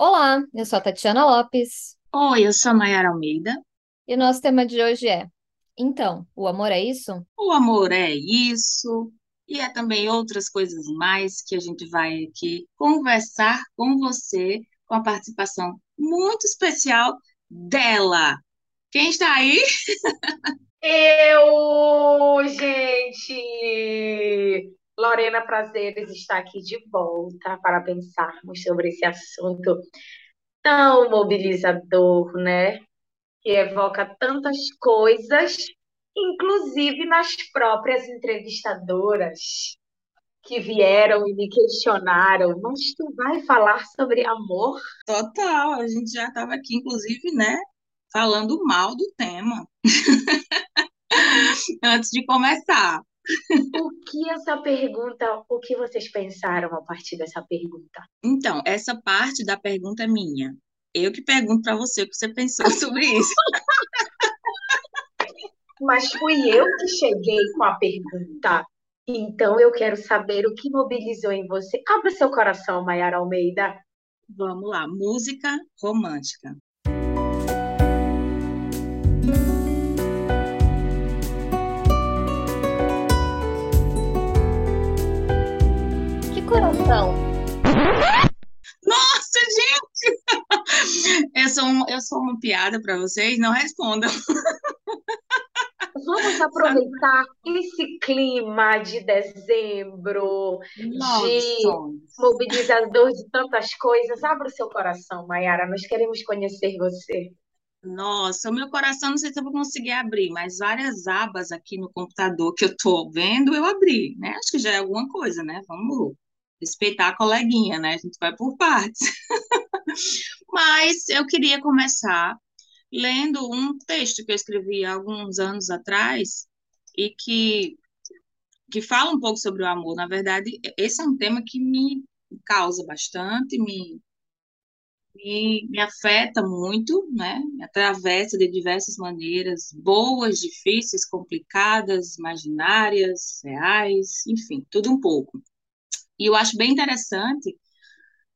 Olá, eu sou a Tatiana Lopes Oi, eu sou a Mayara Almeida. e o nosso tema de hoje é: Então, o amor é isso? O amor é isso, e é também outras coisas mais que a gente vai aqui conversar com você, com a participação muito especial dela. Quem está aí? Eu, gente! Lorena Prazeres está aqui de volta para pensarmos sobre esse assunto tão mobilizador, né? Que evoca tantas coisas, inclusive nas próprias entrevistadoras que vieram e me questionaram. Mas tu vai falar sobre amor? Total, a gente já estava aqui, inclusive, né, falando mal do tema antes de começar. O que essa pergunta, o que vocês pensaram a partir dessa pergunta? Então, essa parte da pergunta é minha. Eu que pergunto para você o que você pensou sobre isso. Mas fui eu que cheguei com a pergunta. Então eu quero saber o que mobilizou em você. Abra seu coração, Mayara Almeida. Vamos lá, música romântica. Coração? Nossa, gente! Eu sou, um, eu sou uma piada para vocês? Não respondam. Vamos aproveitar esse clima de dezembro, Love de mobilizador de tantas coisas. Abra o seu coração, Mayara. Nós queremos conhecer você. Nossa, o meu coração, não sei se eu vou conseguir abrir, mas várias abas aqui no computador que eu tô vendo, eu abri, né? Acho que já é alguma coisa, né? Vamos respeitar a coleguinha, né? A gente vai por partes. Mas eu queria começar lendo um texto que eu escrevi há alguns anos atrás e que, que fala um pouco sobre o amor. Na verdade, esse é um tema que me causa bastante, me, me, me afeta muito, né? Me atravessa de diversas maneiras, boas, difíceis, complicadas, imaginárias, reais, enfim, tudo um pouco. E eu acho bem interessante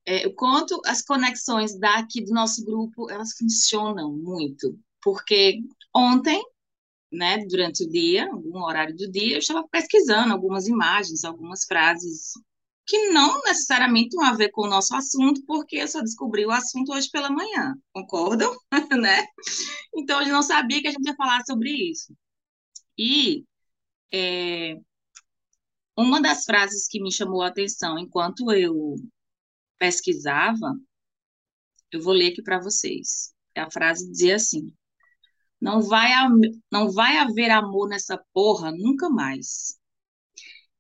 é, o quanto as conexões daqui do nosso grupo, elas funcionam muito. Porque ontem, né, durante o dia, algum horário do dia, eu estava pesquisando algumas imagens, algumas frases que não necessariamente têm a ver com o nosso assunto, porque eu só descobri o assunto hoje pela manhã, concordam? né? Então, eu não sabia que a gente ia falar sobre isso. E é, uma das frases que me chamou a atenção enquanto eu pesquisava, eu vou ler aqui para vocês. A frase dizia assim: não vai, não vai haver amor nessa porra nunca mais.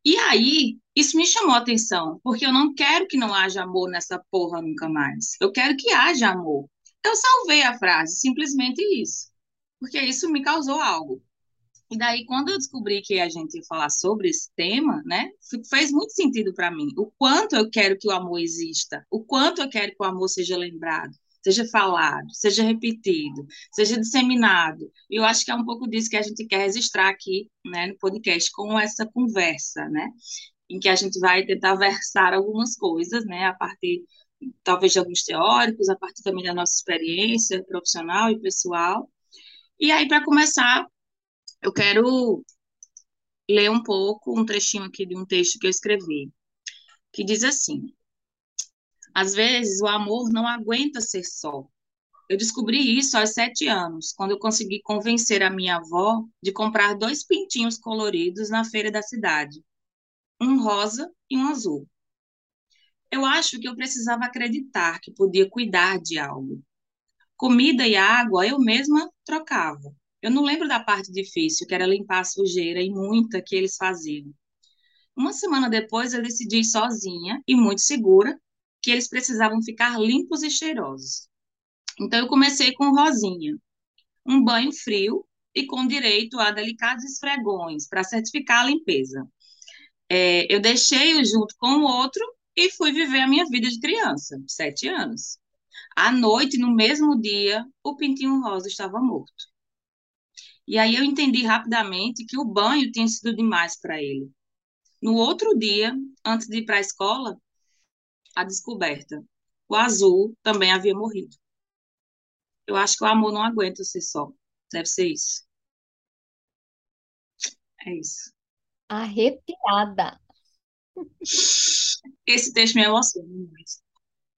E aí, isso me chamou a atenção, porque eu não quero que não haja amor nessa porra nunca mais. Eu quero que haja amor. Eu salvei a frase, simplesmente isso, porque isso me causou algo. E daí, quando eu descobri que a gente ia falar sobre esse tema, né, fez muito sentido para mim. O quanto eu quero que o amor exista, o quanto eu quero que o amor seja lembrado, seja falado, seja repetido, seja disseminado. E eu acho que é um pouco disso que a gente quer registrar aqui, né, no podcast, com essa conversa, né, em que a gente vai tentar versar algumas coisas, né, a partir talvez de alguns teóricos, a partir também da nossa experiência profissional e pessoal. E aí, para começar, eu quero ler um pouco, um trechinho aqui de um texto que eu escrevi, que diz assim: Às vezes o amor não aguenta ser só. Eu descobri isso aos sete anos, quando eu consegui convencer a minha avó de comprar dois pintinhos coloridos na feira da cidade, um rosa e um azul. Eu acho que eu precisava acreditar que podia cuidar de algo. Comida e água eu mesma trocava. Eu não lembro da parte difícil, que era limpar a sujeira e muita que eles faziam. Uma semana depois, eu decidi sozinha e muito segura que eles precisavam ficar limpos e cheirosos. Então, eu comecei com rosinha, um banho frio e com direito a delicados esfregões para certificar a limpeza. É, eu deixei-o junto com o outro e fui viver a minha vida de criança, sete anos. À noite, no mesmo dia, o pintinho rosa estava morto. E aí eu entendi rapidamente que o banho tinha sido demais para ele. No outro dia, antes de ir para a escola, a descoberta. o azul também havia morrido. Eu acho que o amor não aguenta ser só. Deve ser isso. É isso. Arrepiada. Esse texto me emociona muito.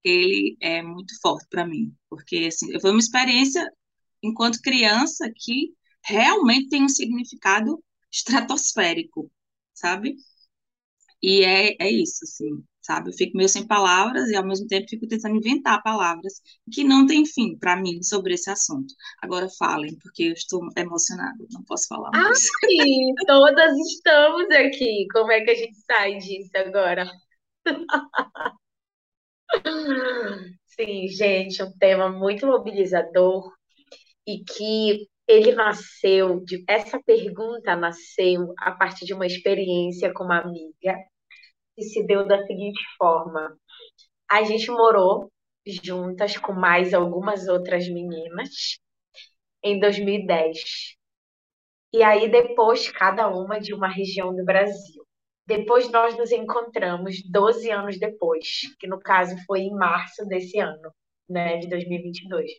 Ele é muito forte para mim, porque assim, foi uma experiência enquanto criança que realmente tem um significado estratosférico, sabe? E é, é isso, assim, sabe? Eu fico meio sem palavras e ao mesmo tempo fico tentando inventar palavras que não tem fim para mim sobre esse assunto. Agora falem, porque eu estou emocionada, não posso falar mais. Ai, todas estamos aqui. Como é que a gente sai disso agora? Sim, gente, um tema muito mobilizador e que ele nasceu de essa pergunta nasceu a partir de uma experiência com uma amiga que se deu da seguinte forma: a gente morou juntas com mais algumas outras meninas em 2010. E aí depois cada uma de uma região do Brasil. Depois nós nos encontramos 12 anos depois, que no caso foi em março desse ano, né, de 2022.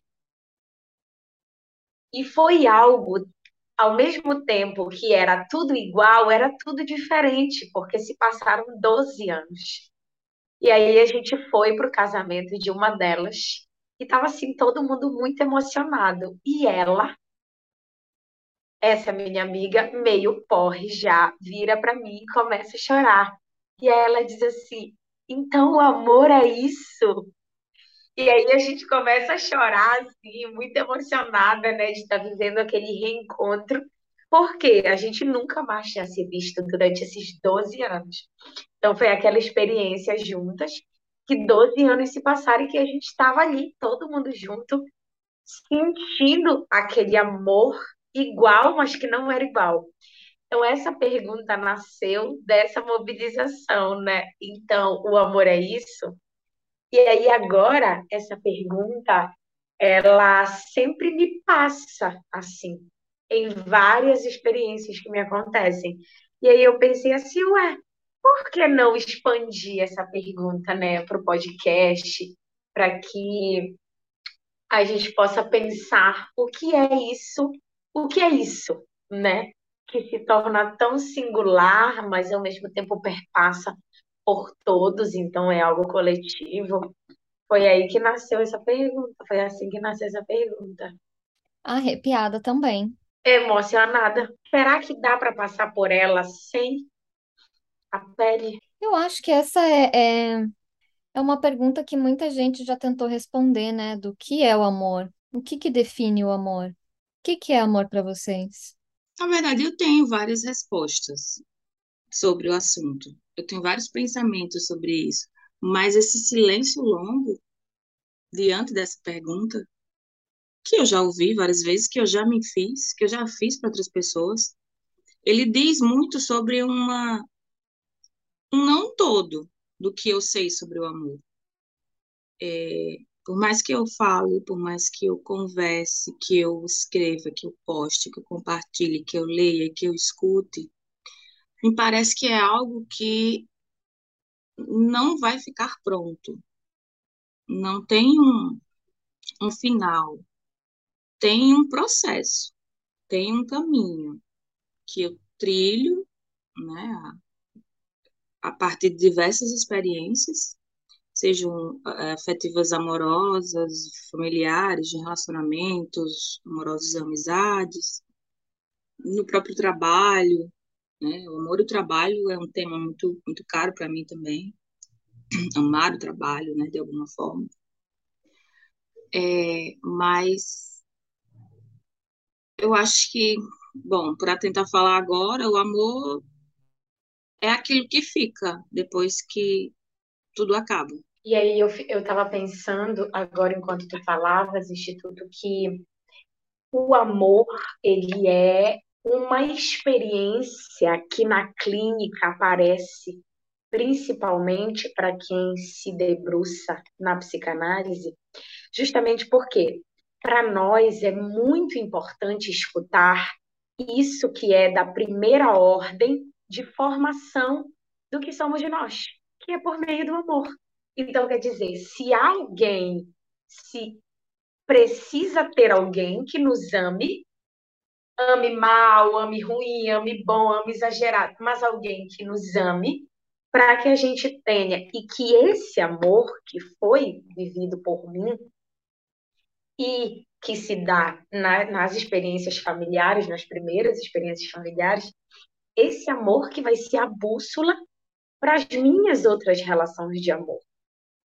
E foi algo, ao mesmo tempo que era tudo igual, era tudo diferente, porque se passaram 12 anos. E aí a gente foi para o casamento de uma delas, e estava assim, todo mundo muito emocionado. E ela, essa minha amiga, meio porre já, vira para mim e começa a chorar. E ela diz assim: então o amor é isso? E aí a gente começa a chorar, assim, muito emocionada, né, de estar vivendo aquele reencontro, porque a gente nunca mais tinha se visto durante esses 12 anos. Então foi aquela experiência juntas, que 12 anos se passaram e que a gente estava ali, todo mundo junto, sentindo aquele amor igual, mas que não era igual. Então, essa pergunta nasceu dessa mobilização, né? Então, o amor é isso? E aí agora essa pergunta ela sempre me passa assim em várias experiências que me acontecem. E aí eu pensei assim, ué, por que não expandir essa pergunta, né, para o podcast, para que a gente possa pensar o que é isso, o que é isso, né, que se torna tão singular, mas ao mesmo tempo perpassa por todos, então é algo coletivo. Foi aí que nasceu essa pergunta, foi assim que nasceu essa pergunta. Arrepiada também. Emocionada. Será que dá para passar por ela sem a pele? Eu acho que essa é, é, é uma pergunta que muita gente já tentou responder, né? Do que é o amor? O que que define o amor? O que que é amor para vocês? Na verdade, eu tenho várias respostas sobre o assunto. Eu tenho vários pensamentos sobre isso, mas esse silêncio longo diante dessa pergunta, que eu já ouvi várias vezes, que eu já me fiz, que eu já fiz para outras pessoas, ele diz muito sobre uma um não todo do que eu sei sobre o amor. É, por mais que eu fale, por mais que eu converse, que eu escreva, que eu poste, que eu compartilhe, que eu leia, que eu escute, me parece que é algo que não vai ficar pronto. Não tem um, um final. Tem um processo, tem um caminho que eu trilho, né, a, a partir de diversas experiências, sejam eh, afetivas amorosas, familiares, de relacionamentos amorosos amizades, no próprio trabalho, né? O amor e o trabalho é um tema muito, muito caro para mim também. Amar o trabalho, né, de alguma forma. É, mas eu acho que, bom, para tentar falar agora, o amor é aquilo que fica depois que tudo acaba. E aí eu eu estava pensando agora enquanto tu falavas, Instituto, que o amor ele é uma experiência que na clínica aparece principalmente para quem se debruça na psicanálise, justamente porque para nós é muito importante escutar isso que é da primeira ordem de formação do que somos nós, que é por meio do amor. Então, quer dizer, se alguém se precisa ter alguém que nos ame, ame mal, ame ruim, ame bom, ame exagerado, mas alguém que nos ame, para que a gente tenha e que esse amor que foi vivido por mim e que se dá na, nas experiências familiares, nas primeiras experiências familiares, esse amor que vai ser a bússola para as minhas outras relações de amor.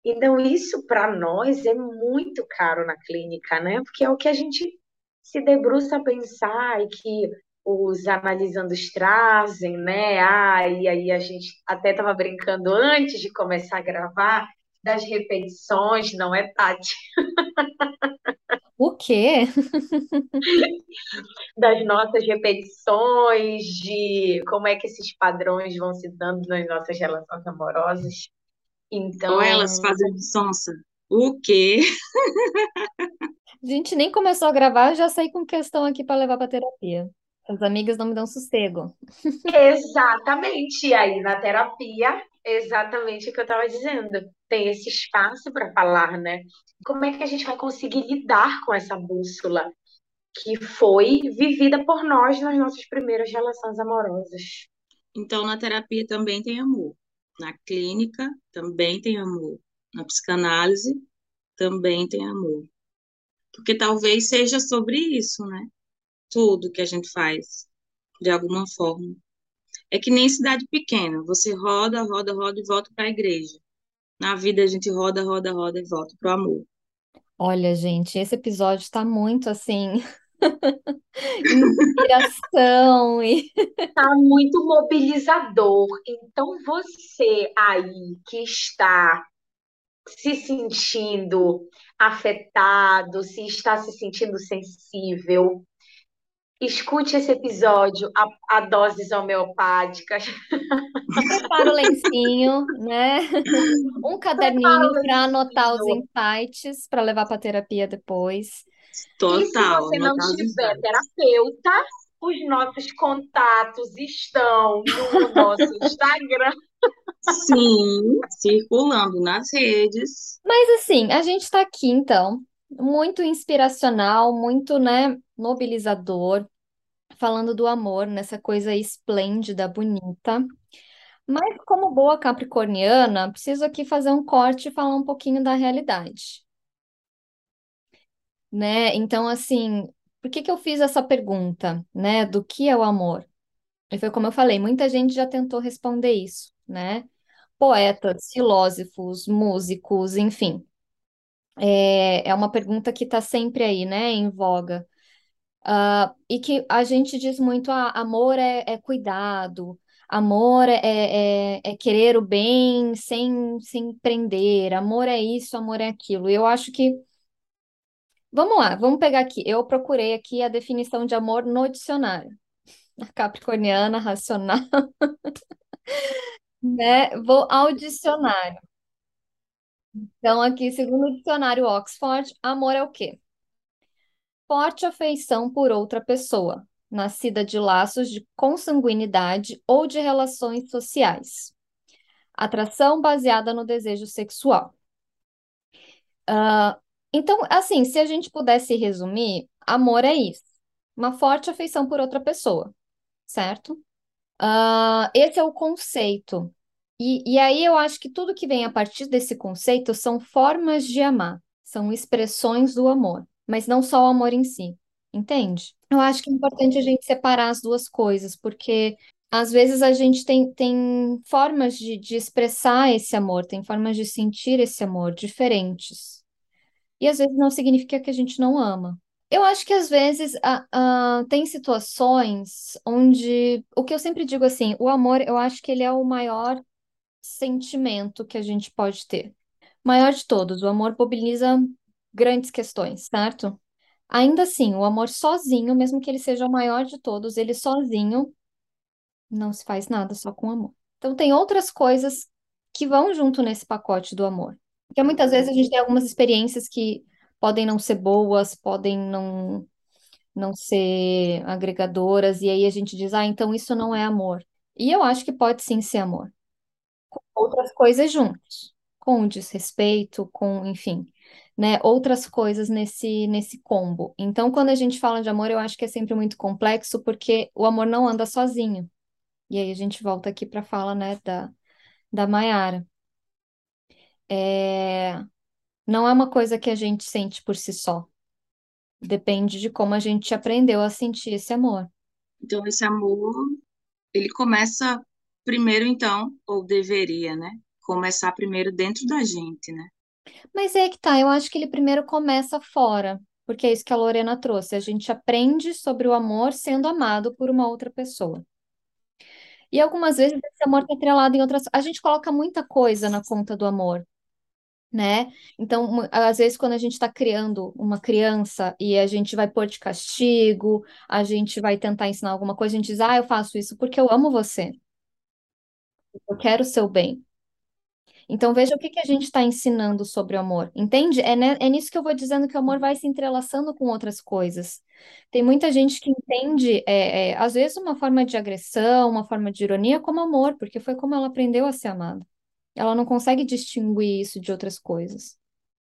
Então, isso para nós é muito caro na clínica, né? Porque é o que a gente se debruça a pensar e que os analisandos trazem, né? Ah, e aí a gente até estava brincando antes de começar a gravar das repetições, não é, Tati? O quê? das nossas repetições, de como é que esses padrões vão se dando nas nossas relações amorosas. Então, Ou elas fazem sonsa. O quê? A gente nem começou a gravar, já saí com questão aqui para levar para terapia. As amigas não me dão sossego. exatamente. E aí, na terapia, exatamente o que eu estava dizendo. Tem esse espaço para falar, né? Como é que a gente vai conseguir lidar com essa bússola que foi vivida por nós nas nossas primeiras relações amorosas? Então, na terapia também tem amor. Na clínica também tem amor. Na psicanálise também tem amor. Porque talvez seja sobre isso, né? Tudo que a gente faz, de alguma forma. É que nem cidade pequena, você roda, roda, roda e volta para a igreja. Na vida a gente roda, roda, roda e volta para o amor. Olha, gente, esse episódio está muito assim. Inspiração e Tá muito mobilizador. Então, você aí que está se sentindo afetado, se está se sentindo sensível, escute esse episódio a, a doses homeopáticas. prepara o lencinho, né? Um caderninho para anotar os insights para levar para terapia depois. E se Total, você não tiver terapeuta, os nossos contatos estão no nosso Instagram. Sim, circulando nas redes. Mas assim, a gente está aqui então, muito inspiracional, muito, né, mobilizador, falando do amor, nessa coisa esplêndida, bonita. Mas como boa capricorniana, preciso aqui fazer um corte e falar um pouquinho da realidade, né? Então, assim, por que que eu fiz essa pergunta, né, do que é o amor? E foi como eu falei, muita gente já tentou responder isso, né? Poetas, filósofos, músicos, enfim. É, é uma pergunta que está sempre aí, né, em voga. Ah, e que a gente diz muito, ah, amor é, é cuidado, amor é, é, é querer o bem sem, sem prender, amor é isso, amor é aquilo. Eu acho que. Vamos lá, vamos pegar aqui. Eu procurei aqui a definição de amor no dicionário. Capricorniana, racional, né? Vou ao dicionário. Então, aqui, segundo o dicionário Oxford, amor é o quê? Forte afeição por outra pessoa, nascida de laços de consanguinidade ou de relações sociais. Atração baseada no desejo sexual. Ah, então, assim, se a gente pudesse resumir, amor é isso. Uma forte afeição por outra pessoa, certo? Ah, esse é o conceito. E, e aí eu acho que tudo que vem a partir desse conceito são formas de amar, são expressões do amor, mas não só o amor em si, entende? Eu acho que é importante a gente separar as duas coisas, porque às vezes a gente tem, tem formas de, de expressar esse amor, tem formas de sentir esse amor diferentes. E às vezes não significa que a gente não ama. Eu acho que às vezes ah, ah, tem situações onde o que eu sempre digo assim, o amor, eu acho que ele é o maior sentimento que a gente pode ter. Maior de todos, o amor mobiliza grandes questões, certo? Ainda assim, o amor sozinho, mesmo que ele seja o maior de todos, ele sozinho não se faz nada só com amor. Então, tem outras coisas que vão junto nesse pacote do amor. Porque muitas vezes a gente tem algumas experiências que podem não ser boas, podem não, não ser agregadoras, e aí a gente diz, ah, então isso não é amor. E eu acho que pode sim ser amor. Com outras coisas juntos. com o desrespeito, com, enfim, né, outras coisas nesse, nesse combo. Então, quando a gente fala de amor, eu acho que é sempre muito complexo, porque o amor não anda sozinho. E aí a gente volta aqui para a fala, né, da, da Mayara. É, não é uma coisa que a gente sente por si só. Depende de como a gente aprendeu a sentir esse amor. Então, esse amor, ele começa primeiro, então, ou deveria, né? Começar primeiro dentro da gente, né? Mas é que tá, eu acho que ele primeiro começa fora, porque é isso que a Lorena trouxe. A gente aprende sobre o amor sendo amado por uma outra pessoa. E algumas vezes esse amor está atrelado em outras. A gente coloca muita coisa na conta do amor, né? Então, às vezes, quando a gente está criando uma criança e a gente vai pôr de castigo, a gente vai tentar ensinar alguma coisa, a gente diz, ah, eu faço isso porque eu amo você. Eu quero o seu bem. Então, veja o que que a gente está ensinando sobre o amor, entende? É, né, é nisso que eu vou dizendo que o amor vai se entrelaçando com outras coisas. Tem muita gente que entende, é, é, às vezes, uma forma de agressão, uma forma de ironia como amor, porque foi como ela aprendeu a ser amada. Ela não consegue distinguir isso de outras coisas,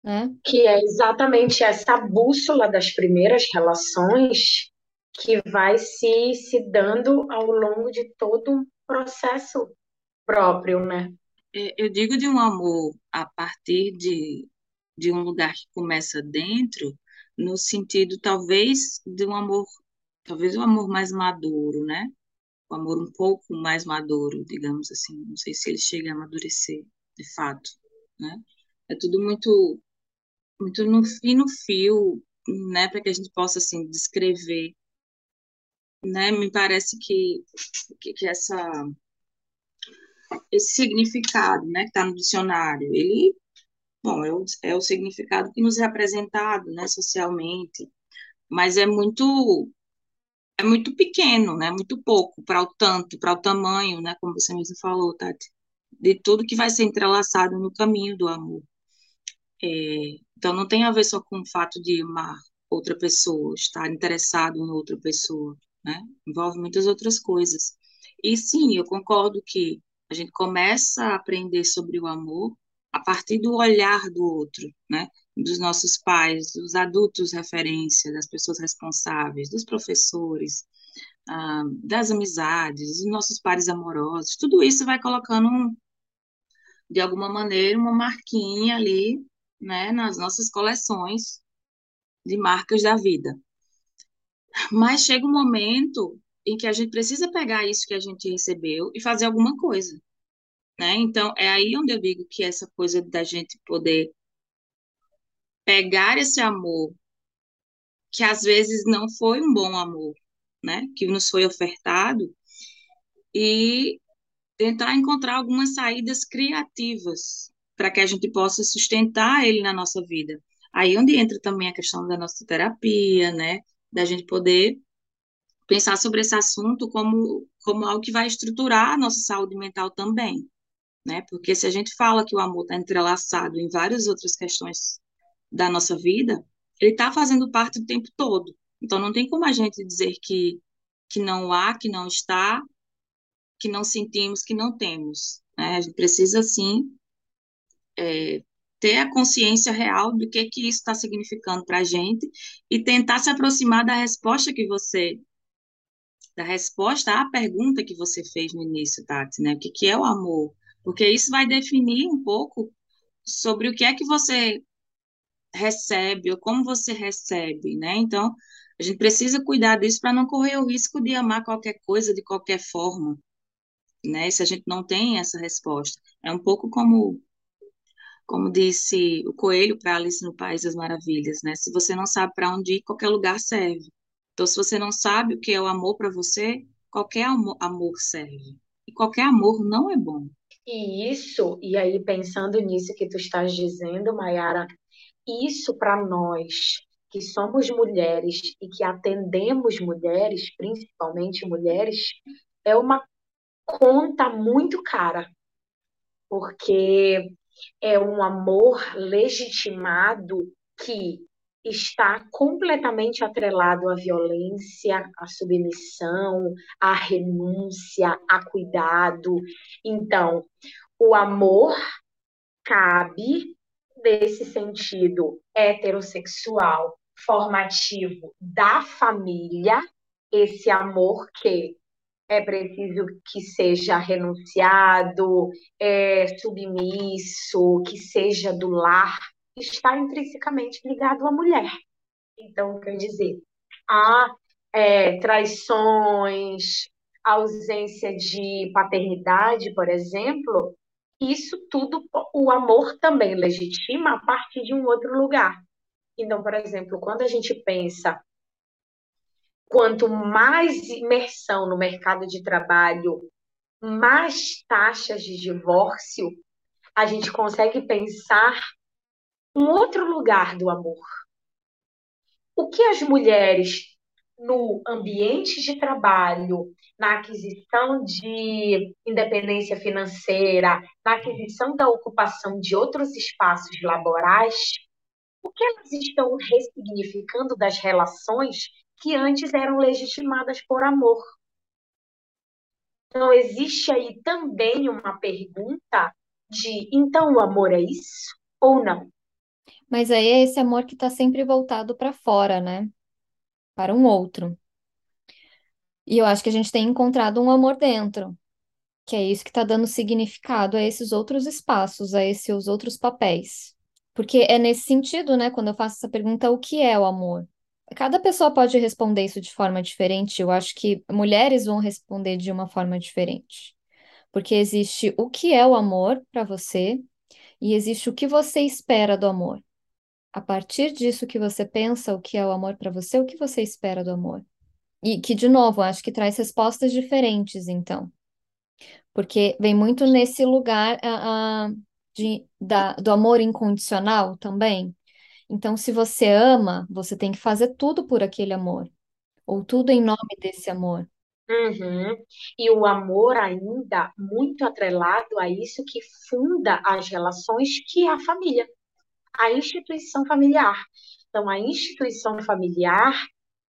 né? Que é exatamente essa bússola das primeiras relações que vai se, se dando ao longo de todo um processo próprio, né? É, eu digo de um amor a partir de, de um lugar que começa dentro, no sentido talvez de um amor, talvez um amor mais maduro, né? Amor um pouco mais maduro, digamos assim. Não sei se ele chega a amadurecer, de fato, né? É tudo muito, muito no fino fio, né? Para que a gente possa assim descrever, né? Me parece que que, que essa esse significado, né, que está no dicionário, ele, bom, é o, é o significado que nos é apresentado, né, socialmente, mas é muito é muito pequeno, né, muito pouco para o tanto, para o tamanho, né, como você mesmo falou, Tati, de tudo que vai ser entrelaçado no caminho do amor. É, então não tem a ver só com o fato de amar outra pessoa, estar interessado em outra pessoa, né? Envolve muitas outras coisas. E sim, eu concordo que a gente começa a aprender sobre o amor a partir do olhar do outro, né? Dos nossos pais, dos adultos referência, das pessoas responsáveis, dos professores, ah, das amizades, dos nossos pares amorosos. Tudo isso vai colocando, de alguma maneira, uma marquinha ali, né? Nas nossas coleções de marcas da vida. Mas chega um momento em que a gente precisa pegar isso que a gente recebeu e fazer alguma coisa, né? Então, é aí onde eu digo que essa coisa da gente poder pegar esse amor, que às vezes não foi um bom amor, né? Que nos foi ofertado, e tentar encontrar algumas saídas criativas para que a gente possa sustentar ele na nossa vida. Aí onde entra também a questão da nossa terapia, né? Da gente poder pensar sobre esse assunto como, como algo que vai estruturar a nossa saúde mental também, né? Porque se a gente fala que o amor está entrelaçado em várias outras questões da nossa vida, ele está fazendo parte o tempo todo. Então não tem como a gente dizer que que não há, que não está, que não sentimos, que não temos. Né? A gente precisa sim é, ter a consciência real do que que isso está significando para a gente e tentar se aproximar da resposta que você da resposta à pergunta que você fez no início, Tati, né? O que, que é o amor? Porque isso vai definir um pouco sobre o que é que você recebe ou como você recebe, né? Então, a gente precisa cuidar disso para não correr o risco de amar qualquer coisa de qualquer forma, né? Se a gente não tem essa resposta. É um pouco como como disse o coelho para Alice no País das Maravilhas, né? Se você não sabe para onde ir, qualquer lugar serve. Então, se você não sabe o que é o amor para você, qualquer amor serve. E qualquer amor não é bom. E isso, e aí pensando nisso que tu estás dizendo, Mayara, isso para nós que somos mulheres e que atendemos mulheres, principalmente mulheres, é uma conta muito cara, porque é um amor legitimado que está completamente atrelado à violência, à submissão, à renúncia, a cuidado. Então, o amor cabe, nesse sentido heterossexual, formativo da família, esse amor que é preciso que seja renunciado, é, submisso, que seja do lar, está intrinsecamente ligado à mulher. Então, quer dizer, há é, traições, ausência de paternidade, por exemplo, isso tudo o amor também legitima a partir de um outro lugar. Então, por exemplo, quando a gente pensa quanto mais imersão no mercado de trabalho, mais taxas de divórcio, a gente consegue pensar um outro lugar do amor. O que as mulheres no ambiente de trabalho, na aquisição de independência financeira, na aquisição da ocupação de outros espaços laborais, o que elas estão ressignificando das relações que antes eram legitimadas por amor? Então, existe aí também uma pergunta de então o amor é isso ou não? Mas aí é esse amor que está sempre voltado para fora, né? Para um outro. E eu acho que a gente tem encontrado um amor dentro, que é isso que está dando significado a esses outros espaços, a esses outros papéis. Porque é nesse sentido, né, quando eu faço essa pergunta, o que é o amor? Cada pessoa pode responder isso de forma diferente. Eu acho que mulheres vão responder de uma forma diferente. Porque existe o que é o amor para você e existe o que você espera do amor. A partir disso que você pensa o que é o amor para você, o que você espera do amor. E que, de novo, acho que traz respostas diferentes, então. Porque vem muito nesse lugar uh, de, da, do amor incondicional também. Então, se você ama, você tem que fazer tudo por aquele amor, ou tudo em nome desse amor. Uhum. E o amor ainda muito atrelado a isso que funda as relações, que é a família, a instituição familiar. Então, a instituição familiar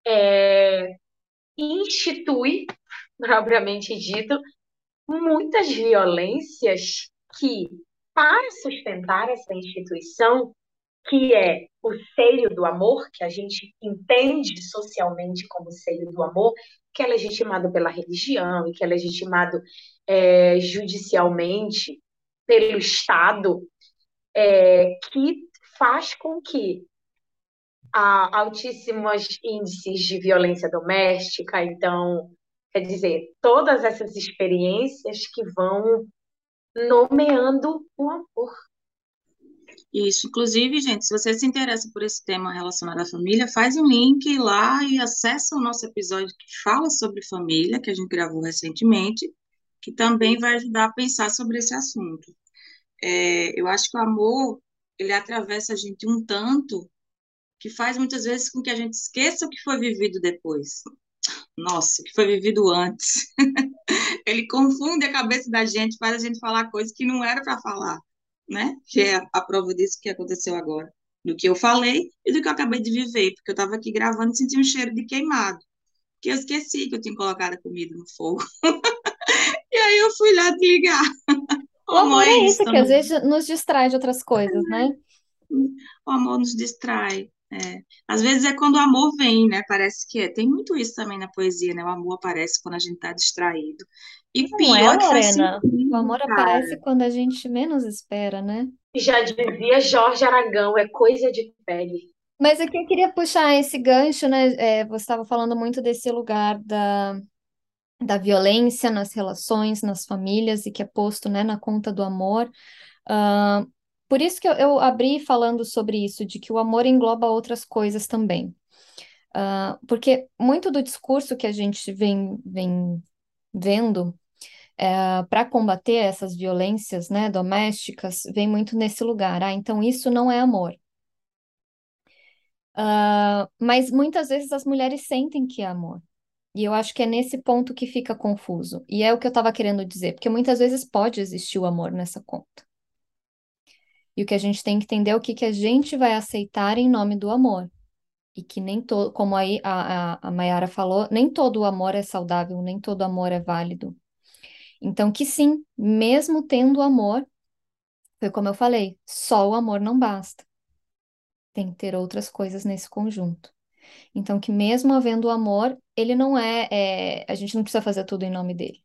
é, institui, propriamente dito, muitas violências que, para sustentar essa instituição, que é o seio do amor, que a gente entende socialmente como seio do amor, que é legitimado pela religião e que é legitimado é, judicialmente pelo Estado, é, que faz com que há altíssimos índices de violência doméstica, então, quer dizer, todas essas experiências que vão nomeando o amor. Isso, inclusive, gente, se você se interessa por esse tema relacionado à família, faz um link lá e acessa o nosso episódio que fala sobre família, que a gente gravou recentemente, que também vai ajudar a pensar sobre esse assunto. É, eu acho que o amor, ele atravessa a gente um tanto que faz muitas vezes com que a gente esqueça o que foi vivido depois. Nossa, o que foi vivido antes. ele confunde a cabeça da gente, faz a gente falar coisas que não era para falar né? Que é a prova disso que aconteceu agora. Do que eu falei e do que eu acabei de viver, porque eu estava aqui gravando e senti um cheiro de queimado. Que eu esqueci que eu tinha colocado a comida no fogo. e aí eu fui lá desligar. O amor é isso, que às vezes nos distrai de outras coisas, né? O amor nos distrai. É. Às vezes é quando o amor vem, né? Parece que é. Tem muito isso também na poesia, né? O amor aparece quando a gente está distraído. E Não pior é, que Lorena? O amor cara. aparece quando a gente menos espera, né? Já dizia Jorge Aragão, é coisa de pele. Mas aqui eu queria puxar esse gancho, né? É, você estava falando muito desse lugar da, da violência nas relações, nas famílias, e que é posto, né, na conta do amor. Ah, por isso que eu, eu abri falando sobre isso, de que o amor engloba outras coisas também. Ah, porque muito do discurso que a gente vem, vem vendo para combater essas violências, né, domésticas, vem muito nesse lugar. Ah, então isso não é amor. Ah, mas muitas vezes as mulheres sentem que é amor. E eu acho que é nesse ponto que fica confuso. E é o que eu estava querendo dizer, porque muitas vezes pode existir o amor nessa conta. E o que a gente tem que entender é o que, que a gente vai aceitar em nome do amor. E que nem todo, como aí a, a, a Mayara falou, nem todo o amor é saudável, nem todo amor é válido. Então, que sim, mesmo tendo amor, Foi como eu falei, só o amor não basta. Tem que ter outras coisas nesse conjunto. Então, que mesmo havendo o amor, ele não é, é, a gente não precisa fazer tudo em nome dele.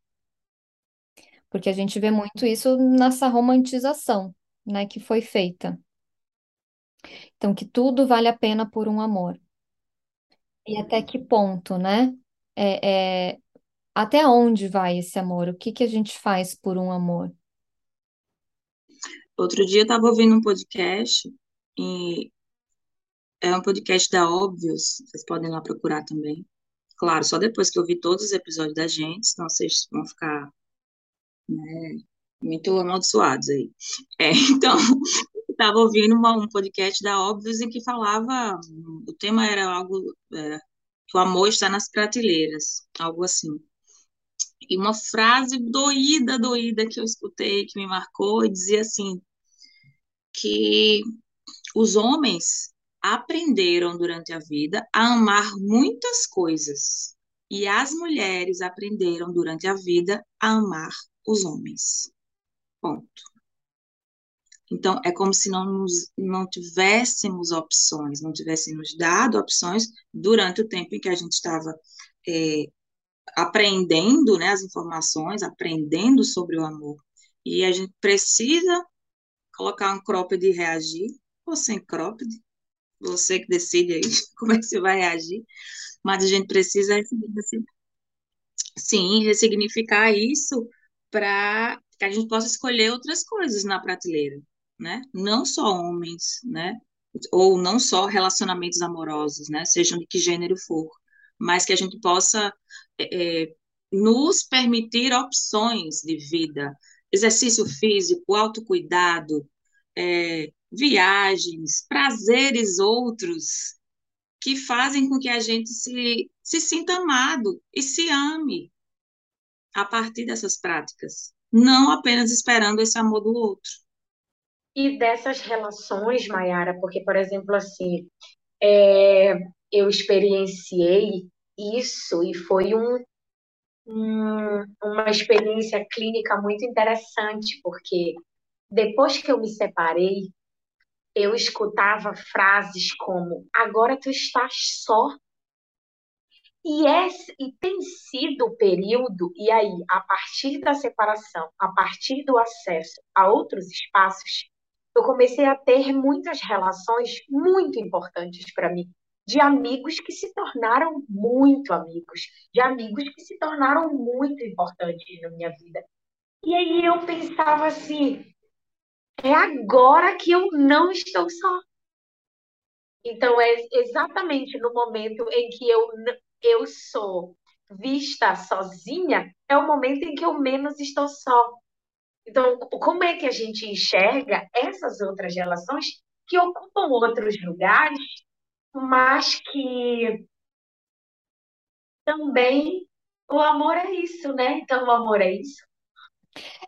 Porque a gente vê muito isso nessa romantização, né, que foi feita. Então, que tudo vale a pena por um amor. E até que ponto, né? É, é, até onde vai esse amor? O que que a gente faz por um amor? Outro dia eu estava ouvindo um podcast, e é um podcast da Óbvios, vocês podem lá procurar também. Claro, só depois que eu vi todos os episódios da gente, senão vocês vão ficar né, muito amaldiçoados aí. É, então, estava ouvindo uma, um podcast da Óbvios em que falava, o tema era algo, era, que o amor está nas prateleiras, algo assim. E uma frase doída, doída que eu escutei, que me marcou, e dizia assim, que os homens aprenderam durante a vida a amar muitas coisas e as mulheres aprenderam durante a vida a amar os homens. Ponto. Então, é como se não, nos, não tivéssemos opções, não tivéssemos dado opções durante o tempo em que a gente estava é, aprendendo né, as informações, aprendendo sobre o amor. E a gente precisa colocar um cropped e reagir, ou sem cropped, você que decide aí como é que você vai reagir, mas a gente precisa, sim, ressignificar isso para que a gente possa escolher outras coisas na prateleira, né? Não só homens, né? Ou não só relacionamentos amorosos, né? Sejam de que gênero for, mas que a gente possa é, é nos permitir opções de vida, exercício físico, autocuidado, é, viagens, prazeres outros que fazem com que a gente se, se sinta amado e se ame a partir dessas práticas, não apenas esperando esse amor do outro. E dessas relações, Mayara, porque, por exemplo, assim, é, eu experienciei isso e foi um, um, uma experiência clínica muito interessante, porque depois que eu me separei, eu escutava frases como: agora tu estás só. E, e tem sido o período, e aí, a partir da separação, a partir do acesso a outros espaços, eu comecei a ter muitas relações muito importantes para mim, de amigos que se tornaram muito amigos, de amigos que se tornaram muito importantes na minha vida. E aí eu pensava assim, é agora que eu não estou só. Então, é exatamente no momento em que eu, eu sou vista sozinha, é o momento em que eu menos estou só. Então, como é que a gente enxerga essas outras relações que ocupam outros lugares, mas que também o amor é isso, né? Então, o amor é isso.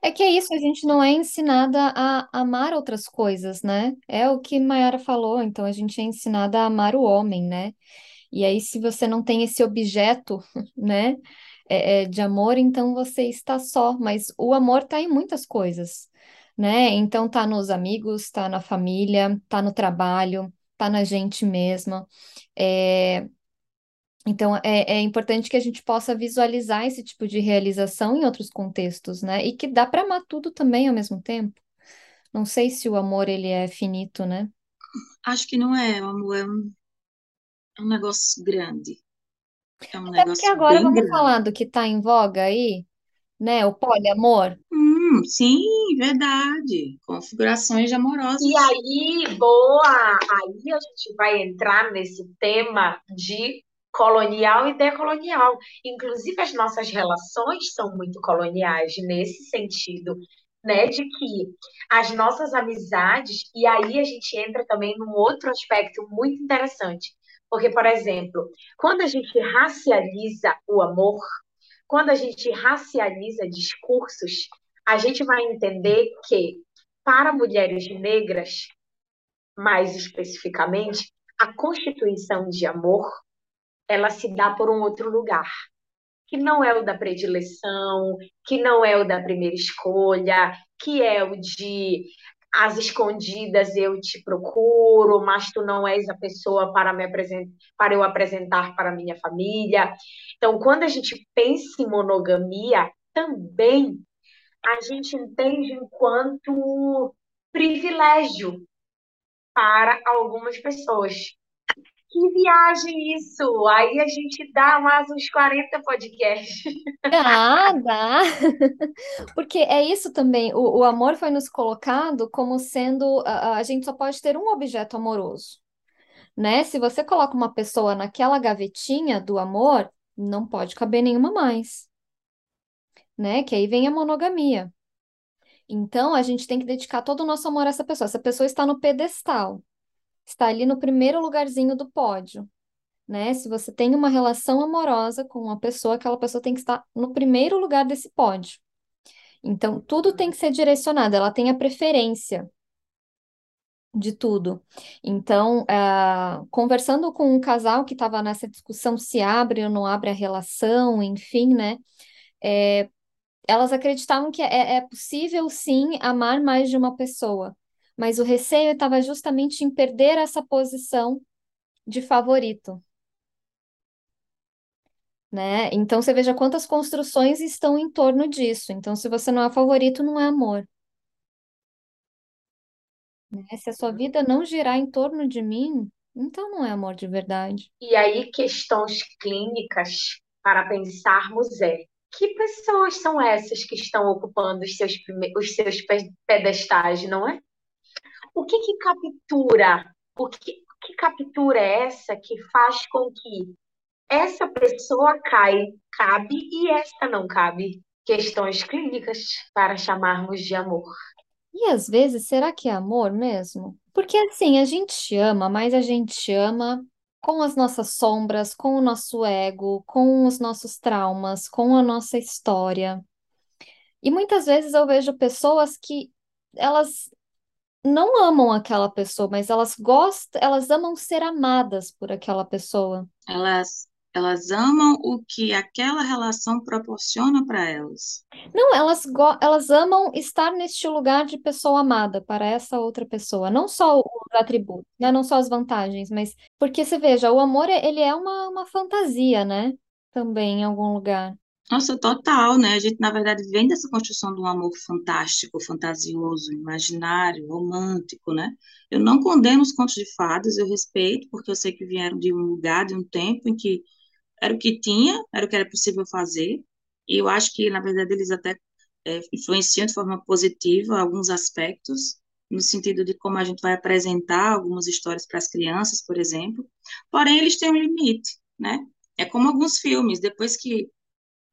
É que é isso, a gente não é ensinada a amar outras coisas, né? É o que Mayara falou, então a gente é ensinada a amar o homem, né? E aí, se você não tem esse objeto, né, é, é, de amor, então você está só. Mas o amor está em muitas coisas, né? Então tá nos amigos, tá na família, tá no trabalho, tá na gente mesma. É, então, é, é importante que a gente possa visualizar esse tipo de realização em outros contextos, né? E que dá para amar tudo também ao mesmo tempo. Não sei se o amor ele é finito, né? Acho que não é. O amor é um, é um negócio grande. É um Até porque negócio agora bem vamos grande. falar do que está em voga aí, né? O poliamor. Hum, sim, verdade. Configurações amorosas. E aí, boa! Aí a gente vai entrar nesse tema de colonial e decolonial. Inclusive, as nossas relações são muito coloniais nesse sentido, né? De que as nossas amizades, e aí a gente entra também num outro aspecto muito interessante. Porque, por exemplo, quando a gente racializa o amor, quando a gente racializa discursos, a gente vai entender que, para mulheres negras, mais especificamente, a constituição de amor ela se dá por um outro lugar, que não é o da predileção, que não é o da primeira escolha, que é o de às escondidas eu te procuro, mas tu não és a pessoa para me apresentar, para eu apresentar para minha família. Então, quando a gente pensa em monogamia, também a gente entende enquanto privilégio para algumas pessoas. Que viagem isso! Aí a gente dá mais uns 40 podcasts. Dá, dá. Porque é isso também. O, o amor foi nos colocado como sendo. A, a gente só pode ter um objeto amoroso. Né? Se você coloca uma pessoa naquela gavetinha do amor, não pode caber nenhuma mais. Né? Que aí vem a monogamia. Então, a gente tem que dedicar todo o nosso amor a essa pessoa. Essa pessoa está no pedestal está ali no primeiro lugarzinho do pódio, né? Se você tem uma relação amorosa com uma pessoa, aquela pessoa tem que estar no primeiro lugar desse pódio. Então, tudo tem que ser direcionado, ela tem a preferência de tudo. Então, uh, conversando com um casal que estava nessa discussão se abre ou não abre a relação, enfim, né? É, elas acreditavam que é, é possível sim amar mais de uma pessoa, mas o receio estava justamente em perder essa posição de favorito. Né? Então você veja quantas construções estão em torno disso. Então, se você não é favorito, não é amor. Né? Se a sua vida não girar em torno de mim, então não é amor de verdade. E aí, questões clínicas para pensarmos é que pessoas são essas que estão ocupando os seus, os seus pedestais, não é? O que que captura? O que, que captura é essa que faz com que essa pessoa cai, cabe e essa não cabe? Questões clínicas para chamarmos de amor. E às vezes, será que é amor mesmo? Porque assim, a gente ama, mas a gente ama com as nossas sombras, com o nosso ego, com os nossos traumas, com a nossa história. E muitas vezes eu vejo pessoas que elas não amam aquela pessoa, mas elas gostam, elas amam ser amadas por aquela pessoa. Elas elas amam o que aquela relação proporciona para elas. Não, elas, elas amam estar neste lugar de pessoa amada para essa outra pessoa. Não só os atributos, né? Não só as vantagens, mas porque você veja, o amor ele é uma, uma fantasia, né? Também em algum lugar. Nossa, total, né? A gente, na verdade, vem dessa construção de um amor fantástico, fantasioso, imaginário, romântico, né? Eu não condeno os contos de fadas, eu respeito, porque eu sei que vieram de um lugar, de um tempo em que era o que tinha, era o que era possível fazer, e eu acho que, na verdade, eles até é, influenciam de forma positiva alguns aspectos, no sentido de como a gente vai apresentar algumas histórias para as crianças, por exemplo, porém, eles têm um limite, né? É como alguns filmes, depois que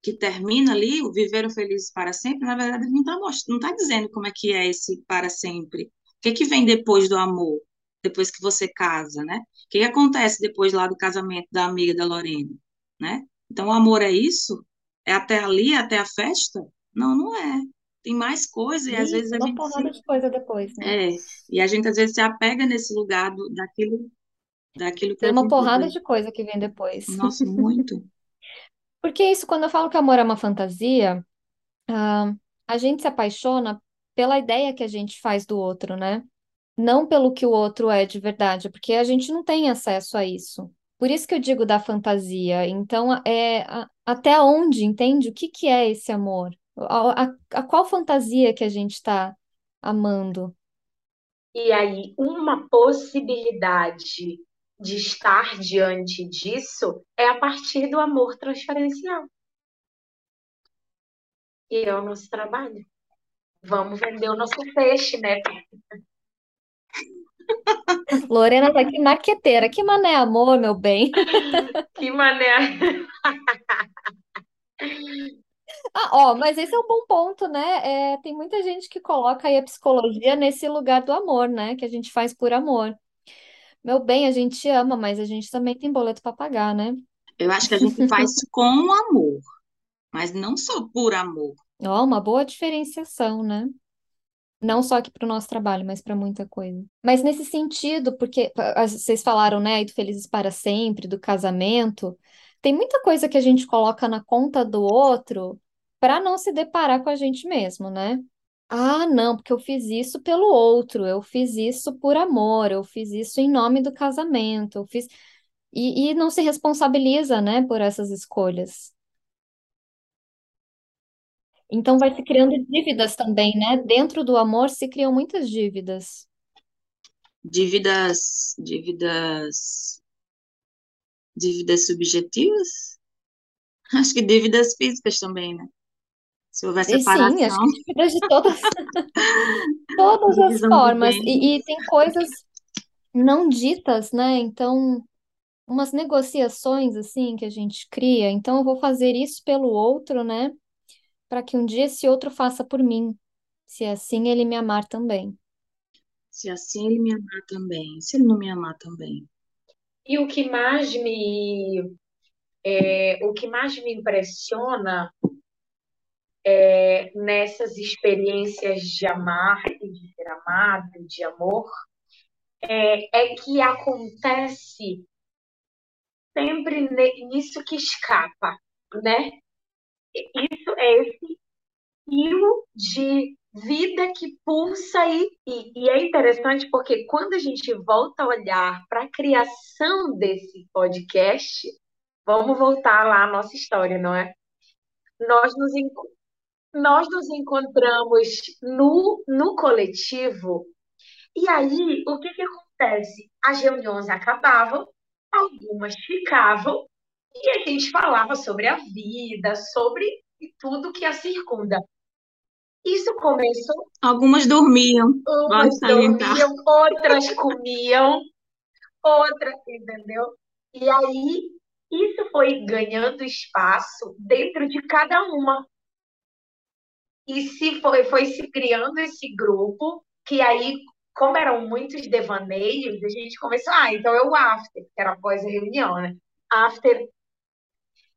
que termina ali, o Viveram Felizes para Sempre, na verdade, não está não tá dizendo como é que é esse para sempre. O que, que vem depois do amor? Depois que você casa, né? O que, que acontece depois lá do casamento da amiga da Lorena, né? Então, o amor é isso? É até ali, até a festa? Não, não é. Tem mais coisa e às vezes a uma gente porrada se... de coisa depois, né? É, e a gente às vezes se apega nesse lugar do, daquilo, daquilo que Tem uma porrada de coisa que vem depois. Nossa, muito. Porque isso, quando eu falo que amor é uma fantasia, uh, a gente se apaixona pela ideia que a gente faz do outro, né? Não pelo que o outro é de verdade, porque a gente não tem acesso a isso. Por isso que eu digo da fantasia. Então, é até onde, entende? O que, que é esse amor? A, a, a qual fantasia que a gente está amando? E aí, uma possibilidade de estar diante disso é a partir do amor transferencial. E é o nosso trabalho. Vamos vender o nosso peixe, né? Lorena tá aqui marqueteira. Que mané amor, meu bem. Que mané. Ah, ó, mas esse é um bom ponto, né? É, tem muita gente que coloca aí a psicologia nesse lugar do amor, né? Que a gente faz por amor. Meu bem, a gente ama, mas a gente também tem boleto para pagar, né? Eu acho que a gente faz com amor, mas não só por amor. Ó, uma boa diferenciação, né? Não só aqui para o nosso trabalho, mas para muita coisa. Mas nesse sentido, porque vocês falaram, né, aí do Felizes para Sempre, do casamento, tem muita coisa que a gente coloca na conta do outro para não se deparar com a gente mesmo, né? Ah, não, porque eu fiz isso pelo outro, eu fiz isso por amor, eu fiz isso em nome do casamento, eu fiz. E, e não se responsabiliza, né, por essas escolhas. Então vai se criando dívidas também, né? Dentro do amor se criam muitas dívidas. Dívidas, dívidas, dívidas subjetivas? Acho que dívidas físicas também, né? Se houver E sim, acho separação, que dívidas de todas, todas as formas. E, e tem coisas não ditas, né? Então, umas negociações assim que a gente cria. Então, eu vou fazer isso pelo outro, né? Para que um dia esse outro faça por mim. Se assim ele me amar também. Se assim ele me amar também, se ele não me amar também. E o que mais me, é, o que mais me impressiona é, nessas experiências de amar e de ser amado, de amor, é, é que acontece sempre nisso que escapa, né? Isso é esse fio de vida que pulsa e, e, e é interessante porque quando a gente volta a olhar para a criação desse podcast, vamos voltar lá à nossa história, não é? Nós nos, nós nos encontramos no, no coletivo, e aí o que que acontece? As reuniões acabavam, algumas ficavam, e a gente falava sobre a vida, sobre tudo que a circunda. Isso começou, Algumas dormiam, umas dormiam, outras comiam, outras, entendeu? E aí isso foi ganhando espaço dentro de cada uma. E se foi, foi se criando esse grupo, que aí, como eram muitos devaneios, a gente começou, ah, então é o after, que era após a reunião, né? After.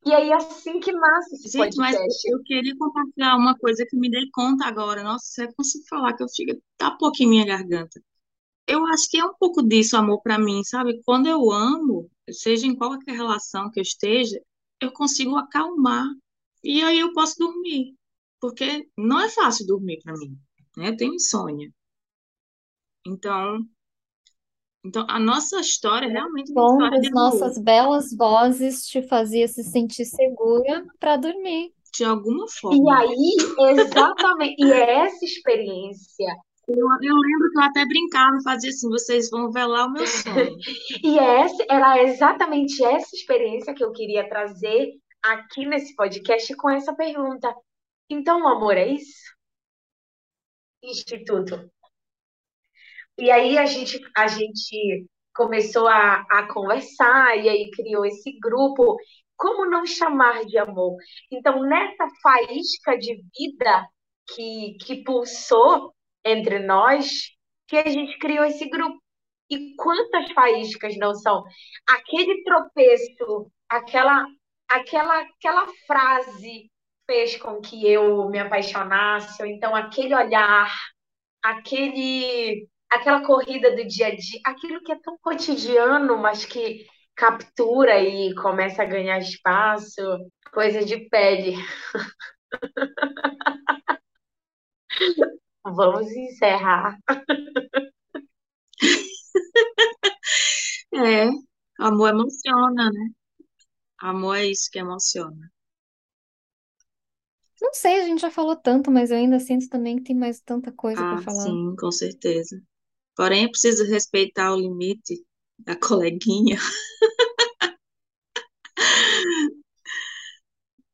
E aí, assim que nasce esse Gente, mas podcast. eu queria compartilhar uma coisa que me dei conta agora. Nossa, eu consigo falar que eu fico, tá em minha garganta. Eu acho que é um pouco disso, amor, para mim, sabe? Quando eu amo, seja em qualquer relação que eu esteja, eu consigo acalmar. E aí eu posso dormir. Porque não é fácil dormir para mim, né? Eu tenho insônia. Então, então a nossa história realmente é uma história de amor. nossas belas vozes te fazia se sentir segura para dormir. De alguma E forma. aí, exatamente, e é essa experiência, Eu, eu lembro que eu até brincava e fazia assim, vocês vão velar o meu sono. e é essa, era exatamente essa experiência que eu queria trazer aqui nesse podcast com essa pergunta. Então, o amor é isso? Instituto. E aí a gente, a gente começou a, a conversar e aí criou esse grupo. Como não chamar de amor? Então, nessa faísca de vida que, que pulsou entre nós, que a gente criou esse grupo. E quantas faíscas não são? Aquele tropeço, aquela, aquela, aquela frase fez com que eu me apaixonasse, ou então aquele olhar, aquele, aquela corrida do dia a dia, aquilo que é tão cotidiano, mas que captura e começa a ganhar espaço, coisa de pele. Vamos encerrar. É, amor emociona, né? Amor é isso que emociona. Não sei, a gente já falou tanto, mas eu ainda sinto também que tem mais tanta coisa para Ah, falar. sim, com certeza. Porém, eu preciso respeitar o limite da coleguinha.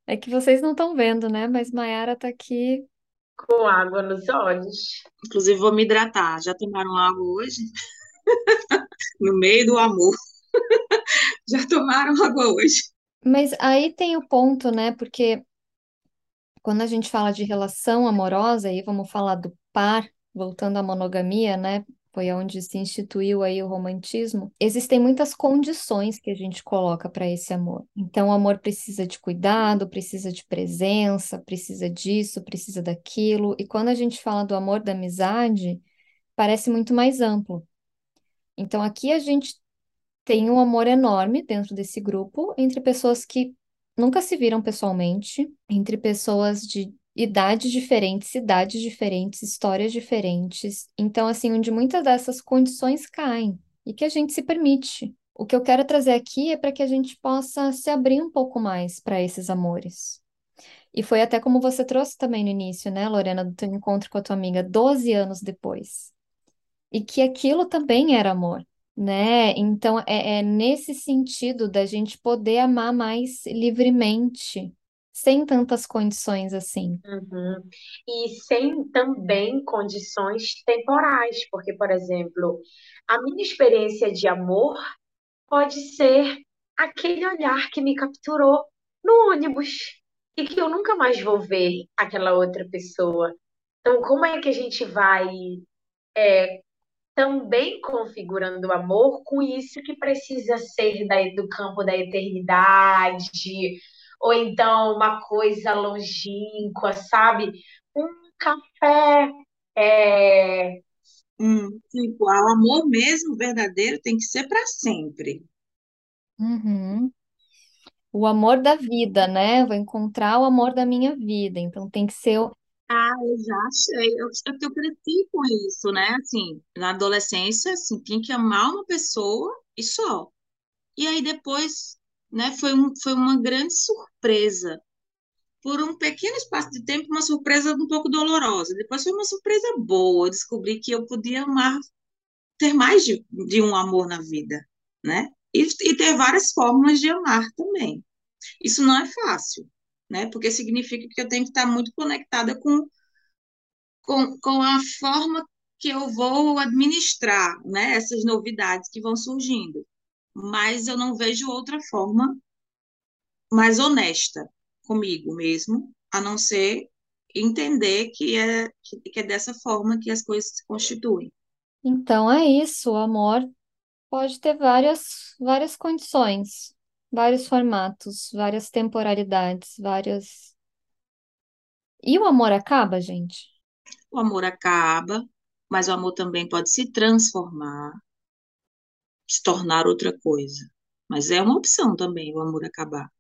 É que vocês não estão vendo, né? Mas Mayara tá aqui. Com água nos olhos. Inclusive, vou me hidratar. Já tomaram água hoje? No meio do amor. Já tomaram água hoje? Mas aí tem o ponto, né? Porque quando a gente fala de relação amorosa, aí vamos falar do par, voltando à monogamia, né? Foi onde se instituiu aí o romantismo. Existem muitas condições que a gente coloca para esse amor. Então, o amor precisa de cuidado, precisa de presença, precisa disso, precisa daquilo. E quando a gente fala do amor da amizade, parece muito mais amplo. Então, aqui a gente tem um amor enorme dentro desse grupo entre pessoas que nunca se viram pessoalmente, entre pessoas de idades diferentes, cidades diferentes, histórias diferentes. Então, assim, onde muitas dessas condições caem e que a gente se permite. O que eu quero trazer aqui é para que a gente possa se abrir um pouco mais para esses amores. E foi até como você trouxe também no início, né, Lorena, do teu encontro com a tua amiga 12 anos depois. E que aquilo também era amor, né? Então é, é nesse sentido da gente poder amar mais livremente, sem tantas condições assim. Uhum. E sem também condições temporais, porque, por exemplo, a minha experiência de amor pode ser aquele olhar que me capturou no ônibus e que eu nunca mais vou ver aquela outra pessoa. Então, como é que a gente vai é, também configurando o amor com isso que precisa ser da, do campo da eternidade, ou então uma coisa longínqua, sabe? Um café. É... Hum, tipo, o amor mesmo verdadeiro tem que ser para sempre. Uhum. O amor da vida, né? Vou encontrar o amor da minha vida. Então tem que ser. Ah, eu já achei. Eu, eu, eu cresci com isso, né? Assim, na adolescência, assim, tinha que amar uma pessoa e só. E aí depois, né, foi, um, foi uma grande surpresa. Por um pequeno espaço de tempo, uma surpresa um pouco dolorosa. Depois foi uma surpresa boa. Eu descobri que eu podia amar, ter mais de, de um amor na vida, né? E, e ter várias formas de amar também. Isso não é fácil, né? Porque significa que eu tenho que estar muito conectada com, com, com a forma que eu vou administrar, né? Essas novidades que vão surgindo. Mas eu não vejo outra forma mais honesta comigo mesmo, a não ser entender que é, que é dessa forma que as coisas se constituem. Então é isso. O amor pode ter várias, várias condições, vários formatos, várias temporalidades, várias. E o amor acaba, gente? O amor acaba, mas o amor também pode se transformar, se tornar outra coisa. Mas é uma opção também o amor acabar.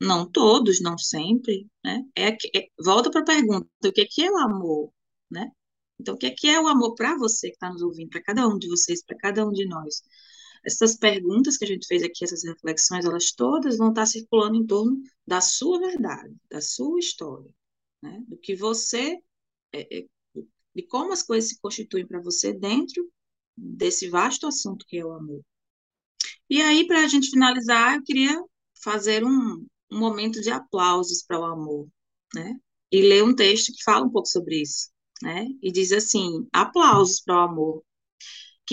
Não todos, não sempre, né? É, é volta para a pergunta, o que é, que é o amor, né? Então, o que é, que é o amor para você que está nos ouvindo, para cada um de vocês, para cada um de nós? Essas perguntas que a gente fez aqui, essas reflexões, elas todas vão estar circulando em torno da sua verdade, da sua história, né? Do que você, é, é, de como as coisas se constituem para você dentro desse vasto assunto que é o amor. E aí, para a gente finalizar, eu queria fazer um, um momento de aplausos para o amor, né? E ler um texto que fala um pouco sobre isso, né? E diz assim: aplausos para o amor,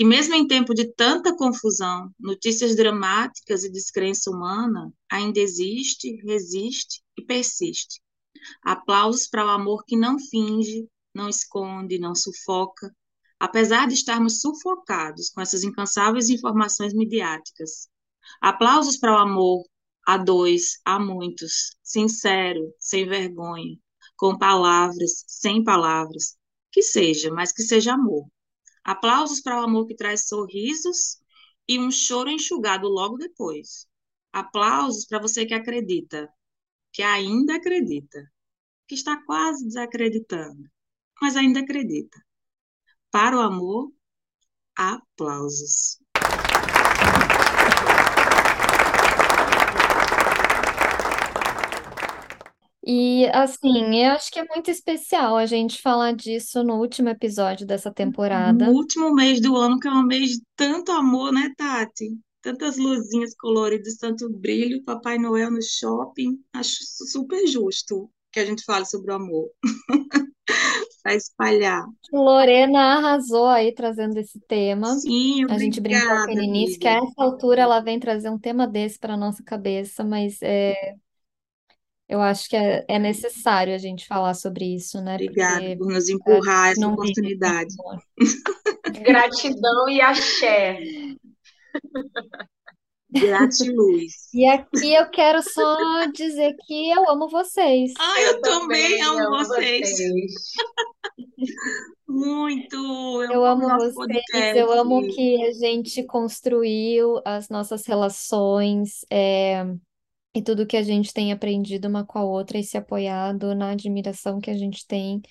que mesmo em tempo de tanta confusão, notícias dramáticas e descrença humana, ainda existe, resiste e persiste. Aplausos para o amor que não finge, não esconde, não sufoca, apesar de estarmos sufocados com essas incansáveis informações midiáticas. Aplausos para o amor a dois, a muitos, sincero, sem vergonha, com palavras, sem palavras, que seja, mas que seja amor. Aplausos para o amor que traz sorrisos e um choro enxugado logo depois. Aplausos para você que acredita, que ainda acredita, que está quase desacreditando, mas ainda acredita. Para o amor, aplausos. E assim, eu acho que é muito especial a gente falar disso no último episódio dessa temporada. No último mês do ano, que é um mês de tanto amor, né, Tati? Tantas luzinhas coloridas, tanto brilho, Papai Noel no shopping. Acho super justo que a gente fale sobre o amor. Para espalhar. Lorena arrasou aí trazendo esse tema. Sim, A gente brincou obrigada, aqui no início que a amiga. essa altura ela vem trazer um tema desse para nossa cabeça, mas é, eu acho que é, é necessário a gente falar sobre isso, né? Obrigada Porque por nos empurrar gente essa oportunidade. Gratidão e axé. Gratiluz. E aqui eu quero só dizer que eu amo vocês. Ah, eu Eu também também amo amo vocês. vocês. Muito. Eu Eu amo amo vocês, eu amo que a gente construiu as nossas relações. é, e tudo que a gente tem aprendido uma com a outra e se apoiado na admiração que a gente tem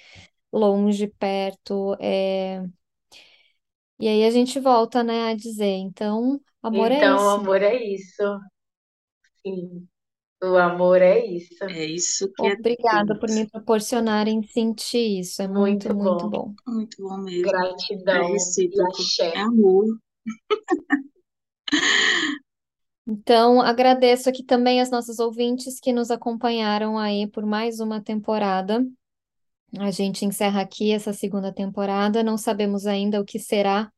longe, perto. É... E aí a gente volta, né, a dizer, então, amor é Então, o isso. amor é isso. Sim, o amor é isso. É isso que é Obrigada por tudo. me proporcionarem sentir isso. É muito, Muito muito bom. bom. Muito bom mesmo. É Gratidão axé. É amor. Então, agradeço aqui também as nossas ouvintes que nos acompanharam aí por mais uma temporada. A gente encerra aqui essa segunda temporada. Não sabemos ainda o que será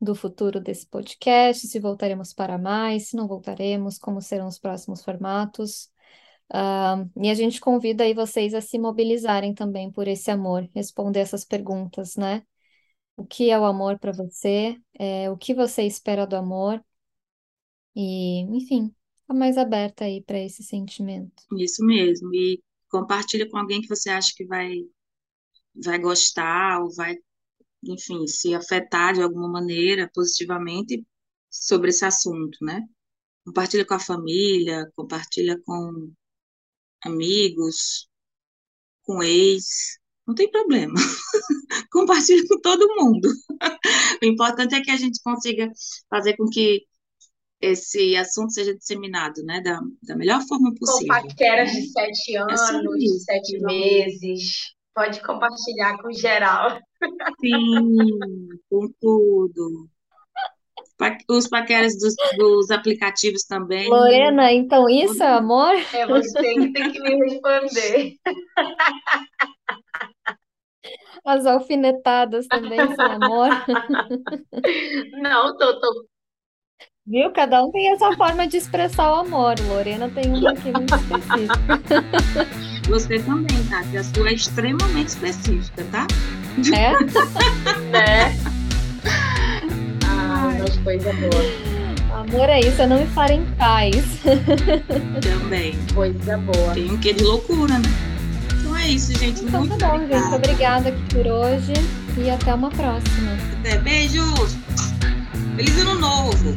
do futuro desse podcast, se voltaremos para mais, se não voltaremos, como serão os próximos formatos. Ah, e a gente convida aí vocês a se mobilizarem também por esse amor, responder essas perguntas, né? O que é o amor para você? É, o que você espera do amor? E, enfim, fica mais aberta aí para esse sentimento. Isso mesmo. E compartilha com alguém que você acha que vai, vai gostar ou vai, enfim, se afetar de alguma maneira positivamente sobre esse assunto, né? Compartilha com a família, compartilha com amigos, com ex, não tem problema. Compartilha com todo mundo. O importante é que a gente consiga fazer com que esse assunto seja disseminado, né, da, da melhor forma Com possível. paqueras de sete É anos, de sete meses. Pode compartilhar com geral. Sim, com tudo. Os paqueras dos, dos aplicativos também. Lorena, então isso é amor? É você que tem que me responder. As alfinetadas também são amor? Não, tô, tô. Viu? Cada um tem essa forma de expressar o amor. Lorena tem uma aqui muito específica. Você também, Tati. A sua é extremamente específica, tá? É? né? Ah, mas coisa boa. Amor é isso, é não estar em paz. Também. Coisa boa. Tem um quê de loucura, né? Então é isso, gente. Então Muito tá bom, gente. obrigada. Obrigada aqui por hoje e até uma próxima. Até. Beijos. Feliz ano novo.